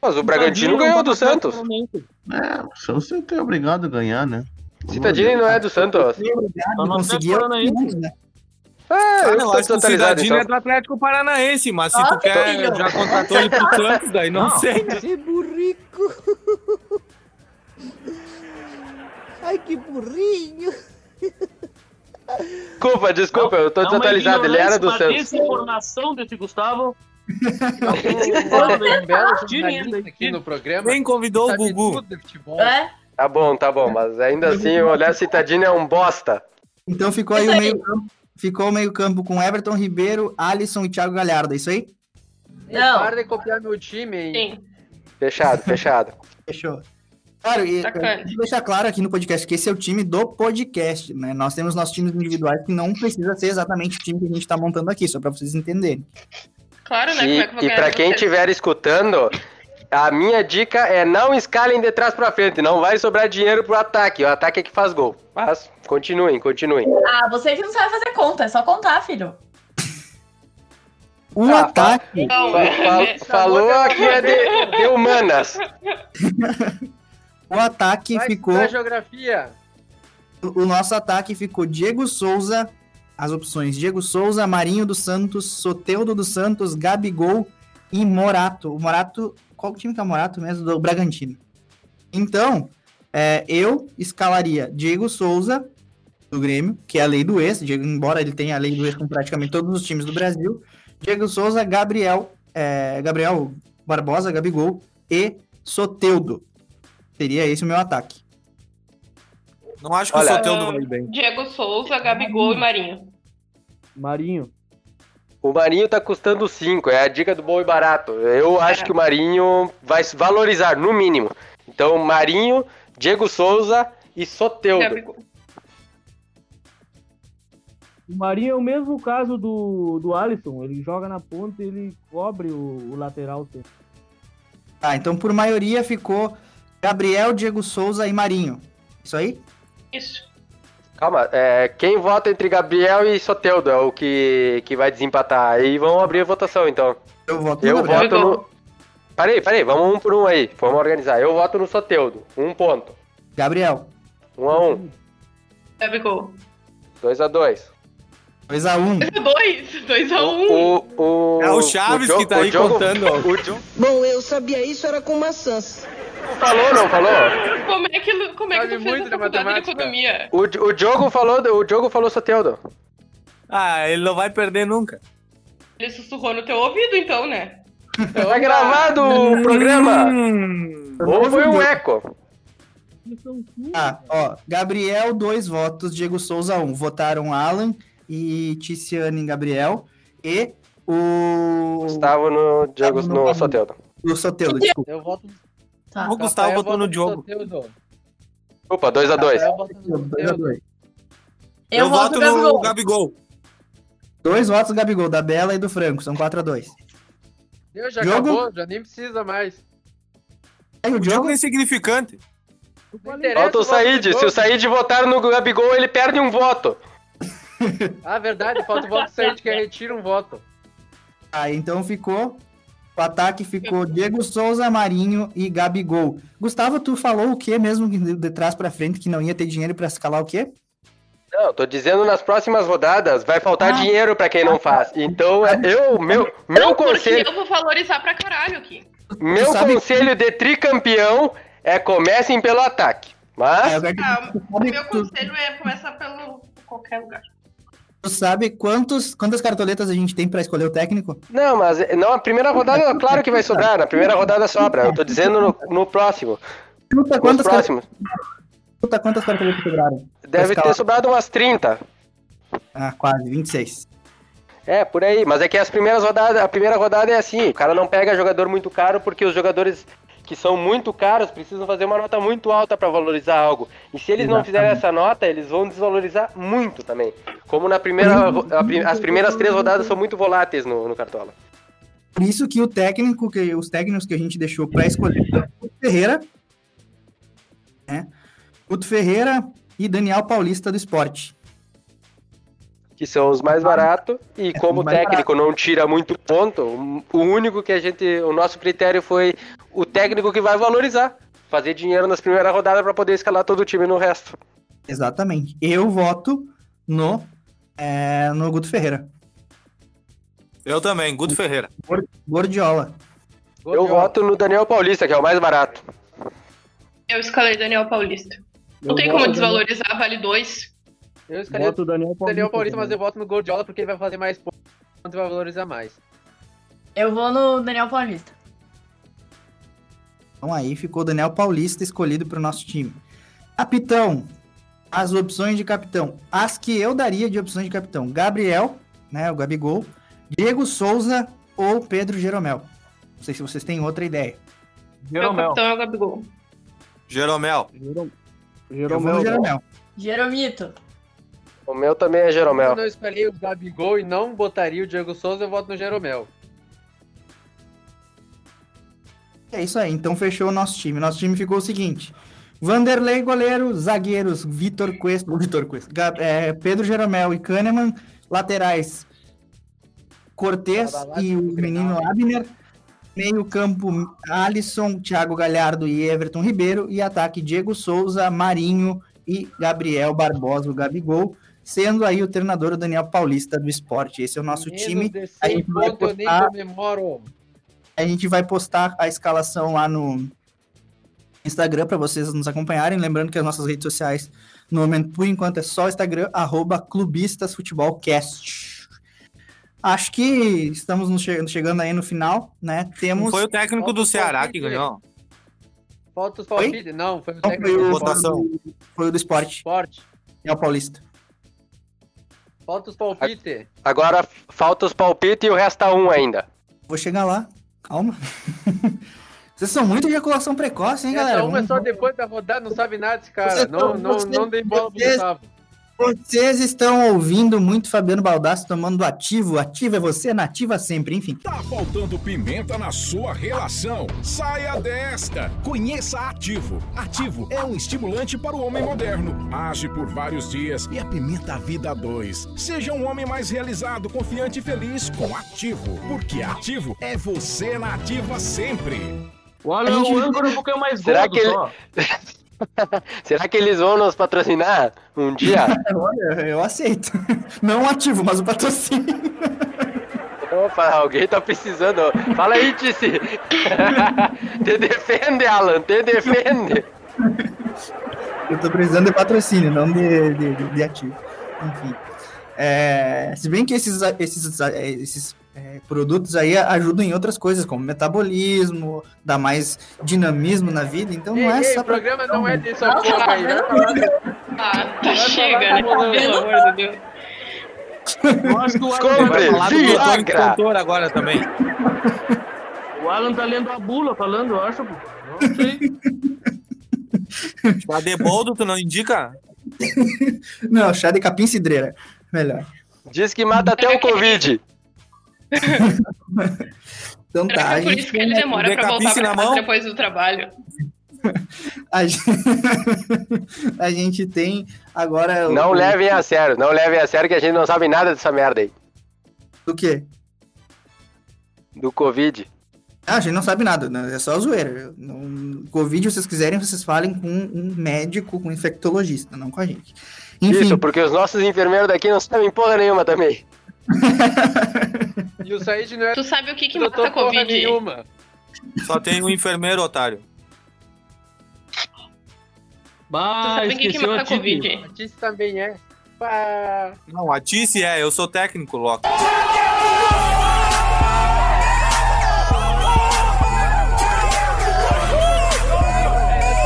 Mas o Bragantino Tadinho, ganhou não do tá Santos. É, o Santos é obrigado a ganhar, né? Citadini não é do Santos. Obrigado, Não, não conseguiu. é? Ah, Ah, eu tô acho que o então. é do Atlético Paranaense, mas se Ó, tu quer, filho. já contratou ele pro Santos, daí não, Não. sei. Esse burrico. Ai, que burrinho. Desculpa, desculpa, eu tô É desatualizado. Ele era do Santos. desinformação desse Gustavo. Tirem jornalista aqui no programa. Quem convidou o Gugu? É? Tá bom, tá bom, mas ainda assim o Léo Citadini é um bosta. Então ficou aí Isso o aí. meio campo. Ficou o meio campo com Everton Ribeiro, Alisson e Thiago Galhardo, é isso aí? Não. Para de copiar meu time, hein? Sim. Fechado, fechado. Fechou. Claro, e deixar claro aqui no podcast que esse é o time do podcast, né? Nós temos nossos times individuais que não precisa ser exatamente o time que a gente tá montando aqui, só pra vocês entenderem. Claro, né? E, Como é que e de quem estiver escutando, a minha dica é não escalem de trás pra frente, não vai sobrar dinheiro pro ataque. O ataque é que faz gol. Mas continuem, continuem. Ah, você que não sabe fazer conta, é só contar, filho. Um Ah, ataque, Não, Fa- é- fa- falou aqui é de, de humanas. o ataque Vai ficou. estudar geografia. O nosso ataque ficou Diego Souza. As opções: Diego Souza, Marinho dos Santos, Soteudo dos Santos, Gabigol e Morato. O Morato. Qual time que é o Morato mesmo? Do Bragantino. Então, é, eu escalaria Diego Souza, do Grêmio, que é a lei do ex, Diego, embora ele tenha a lei do ex com praticamente todos os times do Brasil. Diego Souza, Gabriel, é, Gabriel Barbosa, Gabigol e Soteudo. Seria esse o meu ataque. Não acho que Olha- o Soteldo vai bem. Diego Souza, Gabigol e Marinho. Marinho. O Marinho tá custando 5, é a dica do bom e barato. Eu acho que o Marinho vai se valorizar, no mínimo. Então, Marinho, Diego Souza e Soteudo. Gabigol. O Marinho é o mesmo caso do, do Alisson. Ele joga na ponta e ele cobre o, o lateral. Tá, então por maioria ficou Gabriel, Diego Souza e Marinho. Isso aí? Isso. Calma, é, quem vota entre Gabriel e Soteudo é o que, que vai desempatar. Aí vamos abrir a votação, então. Eu voto no Eu Gabriel. voto no... Parei, parei, vamos um por um aí. Vamos organizar. Eu voto no Soteudo. Um ponto. Gabriel. Um a um. Gabigol. Dois a dois. 2x1. 2 2 a 1 O, o, É o Chaves Diogo- que tá o aí Diogo- contando, ó. O Bom, eu sabia isso, era com maçãs. falou, não falou? Como é que, como é que Sabe tu fez a de faculdade de economia? O, o Diogo falou, o Diogo falou Soteudo. Ah, ele não vai perder nunca. Ele sussurrou no teu ouvido, então, né? Tá gravado o programa. Hum, Ou foi um eco. Ah, ó. Gabriel, dois votos. Diego Souza, um. Votaram Alan e Ticiane Gabriel. E o. Gustavo no Diogo no no Gabriel. Soteudo. O Soteudo, desculpa. Eu voto Tá. o Gustavo vota no Diogo. Opa, 2 a 2 Rafael vota no Dois a Soteudo. dois. Eu, voto no Gabigol. Dois votos do Gabigol, da Bela e do Franco. São 4x2. Deu, já Diogo? acabou, já nem precisa mais. Aí o O jogo Diogo. é insignificante. Falta o do Said. Se o. Said votar no Gabigol, ele perde um voto. Ah, verdade, falta o voto do Said que retira um voto. Ah, então ficou. O ataque ficou Diego Souza, Marinho e Gabigol. Gustavo, tu falou o que mesmo de de trás pra frente que não ia ter dinheiro pra escalar o quê? Não, tô dizendo nas próximas rodadas vai faltar Ah. dinheiro pra quem não faz. Então, é- eu, meu, meu Não, conselho, eu vou valorizar pra caralho aqui. meu sabe- conselho de tricampeão é comecem pelo ataque. Mas É, Ah, meu conselho é começar pelo qualquer lugar. Tu sabe quantos, quantas cartoletas a gente tem pra escolher o técnico? não, mas não, a primeira rodada claro que vai sobrar, na primeira rodada sobra. Eu tô dizendo no, no próximo. Chuta quantas, próximos. chuta quantas cartoletas sobraram? Deve ter sobrado umas 30. Ah, quase, 26. É, por aí. Mas é que as primeiras rodadas, a primeira rodada é assim, o cara não pega jogador muito caro porque os jogadores que são muito caros precisam fazer uma nota muito alta para valorizar algo. E se eles não fizerem essa nota, eles vão desvalorizar muito também. Como na primeira, a as primeiras três rodadas são muito voláteis no, no Cartola. Por isso que o técnico, que os técnicos que a gente deixou pra escolher o Ferreira, né? Guto Ferreira e Daniel Paulista do Esporte. Que são os mais baratos. E como o mais técnico não tira muito ponto, o- único que a gente. O nosso critério foi o técnico que vai valorizar. Fazer dinheiro nas primeiras rodadas para poder escalar todo o time no resto. Exatamente. Eu voto no, é, no Guto Ferreira. Eu também, Guto Ferreira. Gordiola. Eu voto no Daniel Paulista, que é o mais barato. Eu escalei Daniel Paulista. Não tem como desvalorizar, vale 2. Eu escolhi Voto o Daniel Paulista. Daniel Paulista, mas eu voto no Gordiola porque ele vai fazer mais pontos e vai valorizar mais. Eu vou no Daniel Paulista. Então aí ficou o Daniel Paulista escolhido para o nosso time. Capitão. As opções de capitão. As que eu daria de opções de capitão. Gabriel, né, o Gabigol. Diego Souza ou Pedro Jeromel. Não sei se vocês têm outra ideia. Meu Jeromel. capitão é o Gabigol. Jeromel. Jeromel. Jeromel. Jeromito. O meu também é Jeromel. Quando eu escolhi o Gabigol e não botaria o Diego Souza, eu voto no Jeromel. É isso aí, então fechou o nosso time. Nosso time ficou o seguinte: Vanderlei, goleiro, zagueiros, Vitor Cuesta, Vitor Cuesta, é, Pedro Jeromel e Kahneman, laterais, Cortez e o no menino. Abner, meio campo, Alisson, Thiago Galhardo e Everton Ribeiro, e ataque, Diego Souza, Marinho e Gabriel Barbosa, o Gabigol, sendo aí o treinador o Daniel Paulista do esporte. Esse é o nosso Menos time. A 100 gente vai pontos eu nem postar- comemoro. a gente vai postar a escalação lá no Instagram para vocês nos acompanharem. Lembrando que as nossas redes sociais, no momento, por enquanto, é só Instagram, arroba clubistasfutebolcast. Acho que estamos nos che- chegando aí no final, né? Temos. Foi o técnico do Falta Ceará que ganhou. Falta os palpites. Não, foi o Não, foi, técnico o, do votação. foi o do esporte, esporte. é o Paulista. Falta os palpites. Agora falta os palpites e o resto tá um ainda. Vou chegar lá, calma. Vocês são muito ejaculação precoce, hein, galera? Essa uma é Vamos- só depois da rodada, não sabe nada desse cara. Vocês Não, não, vocês- não dei bola pro Gustavo. Vocês estão ouvindo muito Fabiano Baldassi tomando ativo. Ativo é você, nativa sempre, enfim. Tá faltando pimenta na sua relação? Saia desta! Conheça Ativo. Ativo é um estimulante para o homem moderno. Age por vários dias e apimenta a vida a dois. Seja um homem mais realizado, confiante e feliz com Ativo. Porque Ativo é você na ativa sempre. O Alan, o âncora é um pouquinho mais Será gordo que ele- só. Será que eles vão nos patrocinar um dia? Olha, eu aceito. Não ativo, mas o patrocínio. Opa, alguém tá precisando. Fala aí, Tice. te defende, Alan, te defende. Eu tô precisando de patrocínio, não de, de, de- de ativo. Enfim. É, se bem que esses, esses, esses é, produtos aí ajudam em outras coisas, como metabolismo, dá mais dinamismo na vida, então Ei, não é ei, só o pra- programa não é dessa Nossa, porra aí. Vai falar Ah, tá, chega, né? Pelo amor de Deus. Eu acho que o Alan. Vai falar do doutor agora também. o Alan tá lendo a bula falando, eu acho. pô. Não sei. Tá de boldo, tu não indica? Não, chá de capim cidreira. Melhor. Diz que mata até o Covid. Então Será tá, é por isso que ele demora pra voltar pra na casa mão? depois do trabalho? a gente, a gente tem agora. o- Não levem a sério, não levem a sério que a gente não sabe nada dessa merda aí. Do quê? Do Covid. Ah, a gente não sabe nada, né? é só zoeira. Não, Covid, se vocês quiserem, vocês falem com um médico, com um infectologista, não com a gente. Enfim, Isso, porque os nossos enfermeiros daqui não sabem porra nenhuma também. E o Said não é Tu sabe o que que mata a Covid? nenhuma. Só tem um enfermeiro, otário. Tu Bah, sabe o que que mata a. Covid? A Tice também é. Pá. Não, a Tice é, eu sou técnico, Loki.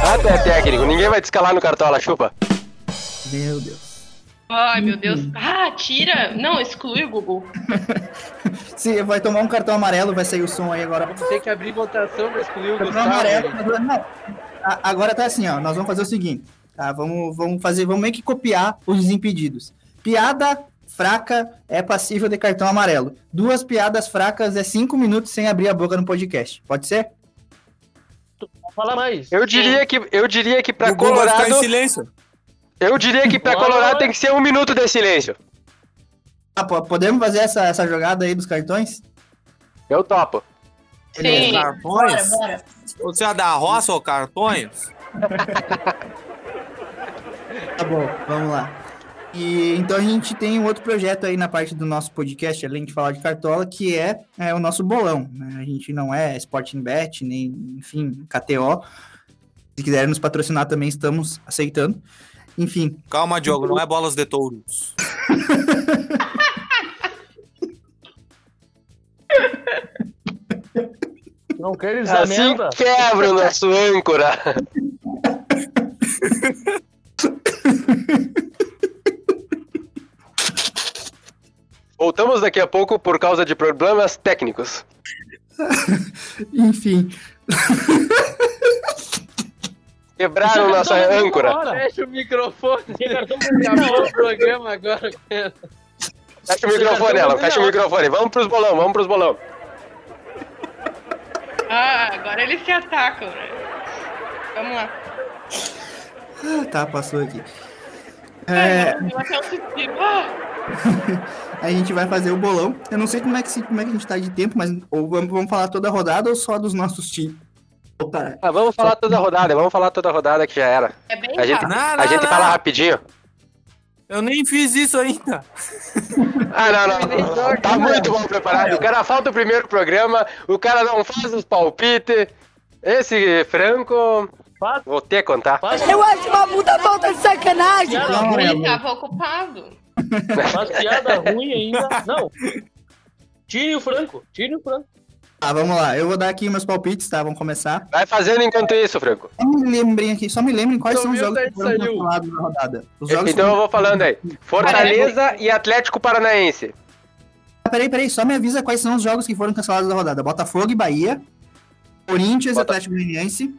Ah, tu é técnico, ninguém vai te escalar no cartola, chupa. meu Deus. Ai, meu Deus. Ah, tira. Não, exclui o Google. Se vai tomar um cartão amarelo, vai sair o som aí agora. Vamos ter que abrir votação pra excluir o Cartão Gustavo. amarelo. gente. Não, agora tá assim, ó. Nós vamos fazer o seguinte, tá? Vamos, vamos fazer, vamos meio que copiar os desimpedidos. Piada fraca é passível de cartão amarelo. Duas piadas fracas é cinco minutos sem abrir a boca no podcast. Pode ser? Fala mais. Eu diria que, eu diria que pra o Google vai ficar em Colorado. silêncio. Eu diria que pra Bora, Colorado bora. tem que ser um minuto de silêncio. Ah, po- podemos fazer essa, essa jogada aí dos cartões? Eu topo. Sim. Bora, Cartões? bora. Você é da roça ou cartões? Tá bom, vamos lá. E então a gente tem um outro projeto aí na parte do nosso podcast, além de falar de cartola, que é, é o nosso bolão. né? A gente não é Sporting Bet, nem, enfim, KTO. Se quiserem nos patrocinar também, estamos aceitando. Enfim. Calma, Diogo, não é bolas de touros. Não quero Assim merda. quebra o nosso âncora. Voltamos daqui a pouco por causa de problemas técnicos. Enfim. Quebraram nossa âncora. Fecha o microfone. Acabou o programa agora. Fecha o microfone, ela. Fecha o microfone. Vamos pros bolão, vamos pros bolão. Ah, agora eles se atacam, né? Vamos lá. Ah, tá, passou aqui. É, suspiro. Ah, a gente vai fazer o bolão. Eu não sei como é que, como é que a gente tá de tempo, mas ou vamos, vamos falar toda a rodada ou só dos nossos times? Opa, Ah, vamos falar toda a rodada, vamos falar toda a rodada que já era. é bem A gente, rápido. Não, a não, gente não. fala rapidinho. Eu nem fiz isso ainda. Ah, não, não, não, não. Tá muito mal preparado. O cara falta o primeiro programa, o cara não faz os palpites. Esse Franco. Vou ter que contar. Eu acho uma puta falta de sacanagem. Não, é, Ele tava ocupado. Faz piada ruim ainda. Não. Tire o Franco. Tire o Franco. Tá, vamos lá. Eu vou dar aqui meus palpites, tá? Vamos começar. Vai fazendo enquanto isso, Franco. Só me lembrem aqui, só me lembrem quais Tô são os jogos que foram cancelados na rodada. Os jogos Então eu vou falando aí. Fortaleza e Atlético Paranaense. Ah, Peraí, peraí, só me avisa quais são os jogos que foram cancelados da rodada. Botafogo e Bahia, Corinthians e Bota- Atlético Goianiense,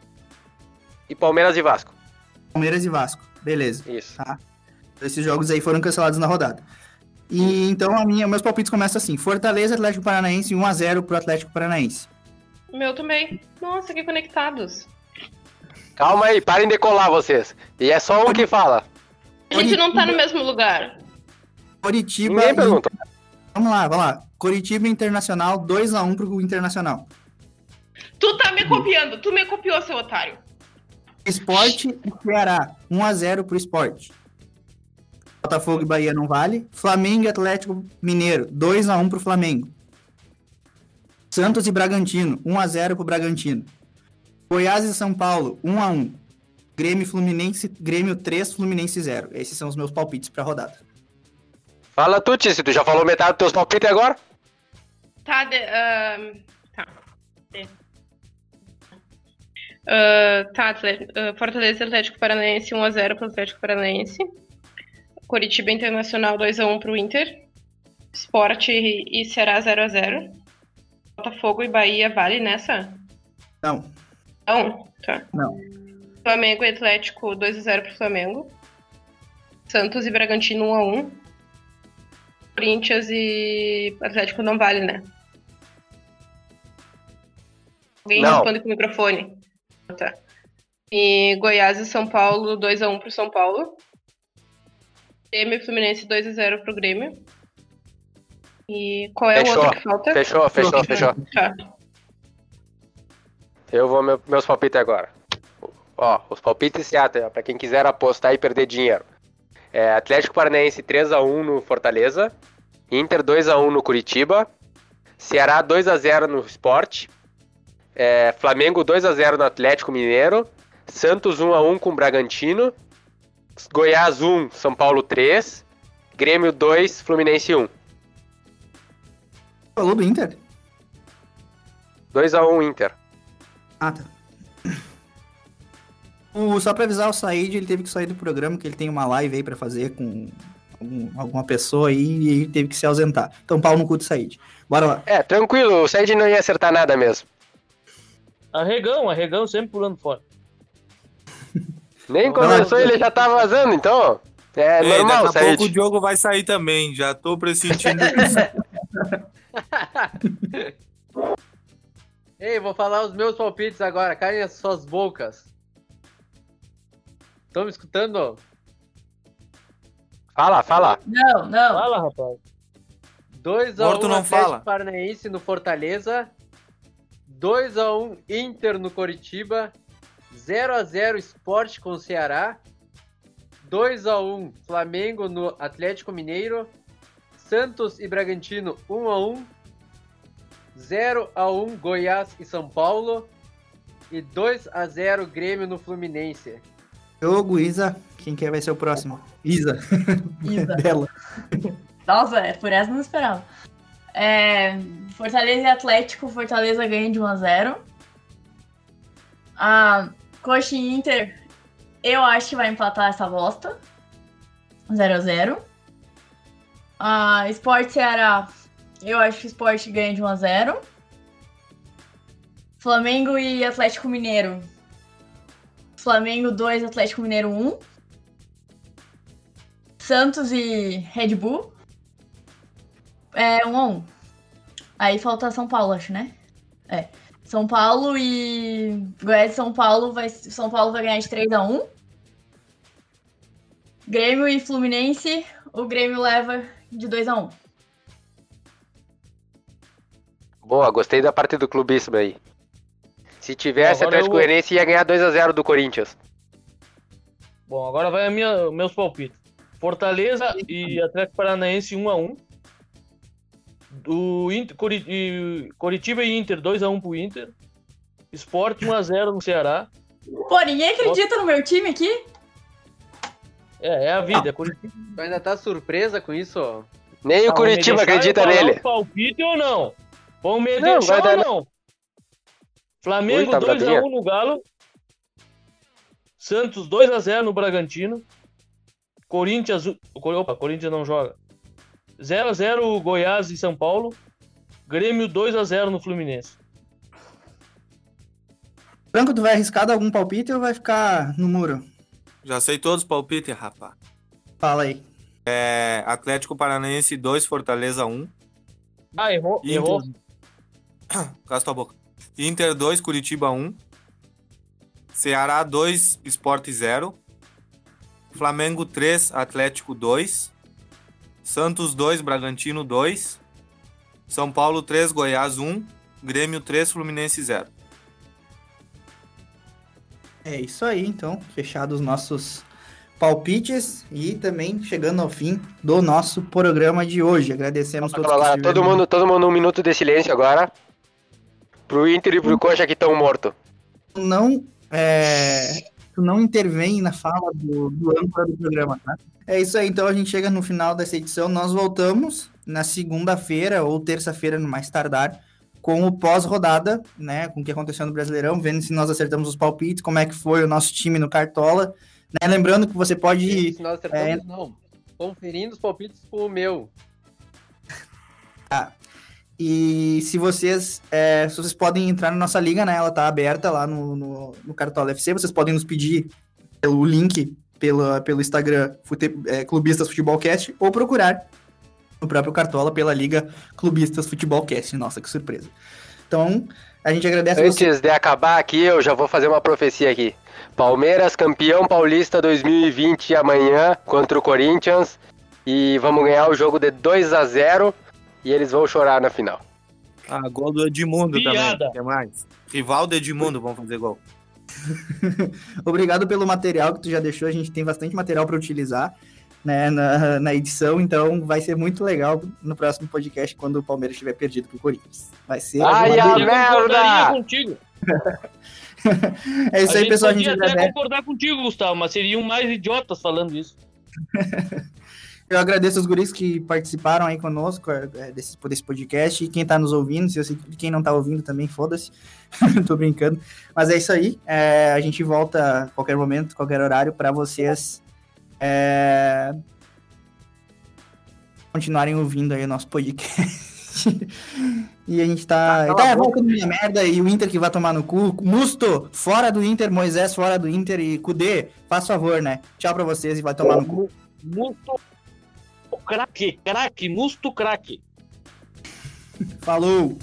E Palmeiras e Vasco. Palmeiras e Vasco. Beleza. Isso. Tá. Esses jogos aí foram cancelados na rodada. E então a minha, meus palpites começam assim: Fortaleza, Atlético Paranaense 1 a 0 pro Atlético Paranaense. O meu também. Nossa, que conectados. Calma aí, parem de colar vocês. E é só um que fala. A gente não tá no mesmo lugar. Coritiba. Ninguém pergunta. Vamos lá, vamos lá. Coritiba Internacional 2 a 1 pro Internacional. Tu tá me copiando. Tu me copiou, seu otário. Esporte e Ceará 1 a 0 pro Esporte. Botafogo e Bahia não vale. Flamengo e Atlético Mineiro 2 a 1 pro Flamengo. Santos e Bragantino 1 a 0 pro Bragantino. Goiás e São Paulo 1 a 1. Grêmio e Fluminense, Grêmio 3, Fluminense 0. Esses são os meus palpites pra rodada. Fala tu, Tício. Tu já falou metade dos teus palpites agora? Tá, de, ahn, tá. De. Ah, tá, Fortaleza e Atlético Paranaense 1x0 pro Atlético Paranaense. Coritiba Internacional 2x1 pro Inter. Sport e Ceará 0x0. Botafogo e Bahia vale nessa? Não, Não? Tá. não. Flamengo e Atlético 2x0 pro Flamengo. Santos e Bragantino 1x1. Corinthians e Atlético não vale, né? Alguém Não. responde com o microfone. Tá. E Goiás e São Paulo 2x1 pro São Paulo. Grêmio e Fluminense 2x0 pro Grêmio. E qual é o Fechou. outro que falta? Fechou, fechou, fechou. Tá. Eu vou meu- meus palpites agora. Ó, os palpites se atem, ó, pra quem quiser apostar e perder dinheiro. É, Atlético Paranaense 3x1 no Fortaleza. Inter 2x1 no Curitiba. Ceará 2x0 no Sport. É, Flamengo 2x0 no Atlético Mineiro. Santos 1x1 com o Bragantino. Goiás 1, São Paulo 3. Grêmio 2, Fluminense 1. Falou do Inter? 2x1 Inter. Ah, tá. O, só pra avisar o Said, ele teve que sair do programa, que ele tem uma live aí pra fazer com algum- alguma pessoa aí e ele teve que se ausentar. Então, pau no cu do Said. Bora lá. É, tranquilo, o Said não ia acertar nada mesmo. Arregão, arregão sempre pulando fora. Nem começou, não. ele já tá vazando, então. É Ei, normal, daqui a pouco o. Diogo vai sair também. Já tô pressentindo isso. Ei, vou falar os meus palpites agora. Caem as suas bocas. Estão me escutando? Fala, fala. Não, não. Fala, rapaz. 2x1 Morto não fala. Paranaense no Fortaleza. 2x1 Inter no Coritiba. 0x0 Sport com o Ceará. 2x1 Flamengo no Atlético Mineiro. Santos e Bragantino 1x1. 0x1 Goiás e São Paulo. e 2 a 0 Grêmio no Fluminense. Jogo, Isa. Quem quer vai ser o próximo? Isa. Isa. Dela. Nossa, é, por essa eu não esperava. É, Fortaleza e Atlético, Fortaleza ganha de 1x0. A Coxa e Inter, eu acho que vai empatar essa bosta. 0x0. A Sport Ceará, eu acho que o Sport ganha de 1x0. Flamengo e Atlético Mineiro. Flamengo 2, Atlético Mineiro 1. Santos e Red Bull. É 1 a 1. Aí falta São Paulo, acho, né? É. São Paulo e Goiás e São Paulo vai São Paulo vai ganhar de 3 a 1. Grêmio e Fluminense, o Grêmio leva de 2 a 1. Boa, gostei da parte do clubismo aí. Se tivesse agora Atlético eu... Ia ganhar 2 a 0 do Corinthians. Bom, agora vai a minha meus palpites. Fortaleza e Atlético Paranaense 1 a 1. O Inter, Curitiba e Inter, 2x1 pro Inter. Sport 1x0 no Ceará. Pô, ninguém acredita no meu time aqui? É, é a vida. É ah, Curitiba... Tu ainda tá surpresa com isso? Ó. Nem o ah, Curitiba acredita nele. Um palpite ou não? Vão me não, deixar dar... ou não? Flamengo 2x1 no Galo. Santos 2x0 no Bragantino. Corinthians. Opa, Corinthians não joga. 0x0 Goiás e São Paulo. Grêmio 2x0 no Fluminense. Franco, tu vai arriscar algum palpite ou vai ficar no muro? Já sei todos os palpites, rapaz. Fala aí. É, Atlético Paranaense 2, Fortaleza 1. Ah, errou. Inter... errou. Cala tua boca. Inter 2, Curitiba 1. Ceará 2, Sport 0. Flamengo 3, Atlético 2. Santos 2, Bragantino 2. São Paulo 3, Goiás 1. Grêmio 3, Fluminense 0. É isso aí, então. Fechados os nossos palpites e também chegando ao fim do nosso programa de hoje. Agradecemos todos lá, todo mundo, todo mundo um minuto de silêncio agora. Pro Inter e pro Coxa que estão mortos. não é, tu não intervém na fala do, do âncora do programa, tá? É isso aí, então a gente chega no final dessa edição. Nós voltamos na segunda-feira ou terça-feira, no mais tardar, com o pós-rodada, né? Com o que aconteceu no Brasileirão, vendo se nós acertamos os palpites, como é que foi o nosso time no Cartola. Né? Lembrando que você pode. Se nós acertamos, não. Conferindo os palpites com o meu. Tá. E se vocês, é, se vocês podem entrar na nossa liga, né? Ela tá aberta lá no, no, no Cartola FC. Vocês podem nos pedir pelo link pela, pelo Instagram Fute, é, Clubistas Futebolcast ou procurar no próprio Cartola pela Liga Clubistas Futebolcast. Nossa, que surpresa. Então, a gente agradece você. Antes de acabar aqui, eu já vou fazer uma profecia aqui. Palmeiras campeão paulista 2020 amanhã contra o Corinthians. E vamos ganhar o jogo de 2 a 0 e eles vão chorar na final. Ah, gol do Edmundo Piada. também. O que mais? Rival do Edmundo, vão fazer gol. Obrigado pelo material que tu já deixou. A gente tem bastante material para utilizar né, na, na edição, então vai ser muito legal no próximo podcast quando o Palmeiras estiver perdido pro Corinthians. Vai ser. Ai, a delícia. Eu concordaria merda! contigo. É isso aí, pessoal. A gente podia até agradece. concordar contigo, Gustavo, mas seriam mais idiotas falando isso. Eu agradeço os guris que participaram aí conosco é, é, desse, desse podcast e quem tá nos ouvindo. Se você, quem não tá ouvindo também, foda-se. Tô brincando. Mas é isso aí. é, a gente volta a qualquer momento, qualquer horário, para vocês é, continuarem ouvindo aí o nosso podcast. e a gente tá. Cala tá é, volta minha merda e o Inter que vai tomar no cu. Musto, fora do Inter, Moisés fora do Inter e Cudê, faz favor, né? Tchau pra vocês e vai tomar no cu. Musto craque, craque, musto craque. Falou!